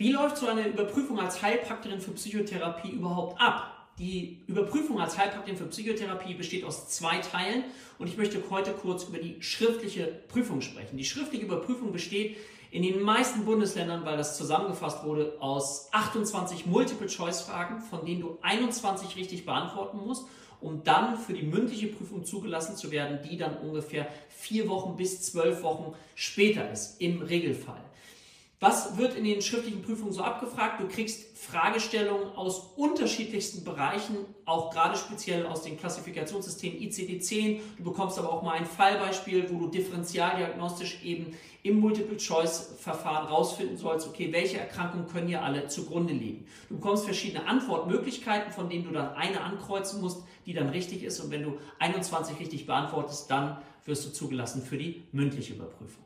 Wie läuft so eine Überprüfung als Heilpraktikerin für Psychotherapie überhaupt ab? Die Überprüfung als Heilpraktikerin für Psychotherapie besteht aus zwei Teilen und ich möchte heute kurz über die schriftliche Prüfung sprechen. Die schriftliche Überprüfung besteht in den meisten Bundesländern, weil das zusammengefasst wurde, aus 28 Multiple-Choice-Fragen, von denen du 21 richtig beantworten musst, um dann für die mündliche Prüfung zugelassen zu werden, die dann ungefähr vier Wochen bis zwölf Wochen später ist, im Regelfall. Was wird in den schriftlichen Prüfungen so abgefragt? Du kriegst Fragestellungen aus unterschiedlichsten Bereichen, auch gerade speziell aus den Klassifikationssystemen ICD-10. Du bekommst aber auch mal ein Fallbeispiel, wo du differentialdiagnostisch eben im Multiple-Choice-Verfahren rausfinden sollst, okay, welche Erkrankungen können hier alle zugrunde liegen. Du bekommst verschiedene Antwortmöglichkeiten, von denen du dann eine ankreuzen musst, die dann richtig ist. Und wenn du 21 richtig beantwortest, dann wirst du zugelassen für die mündliche Überprüfung.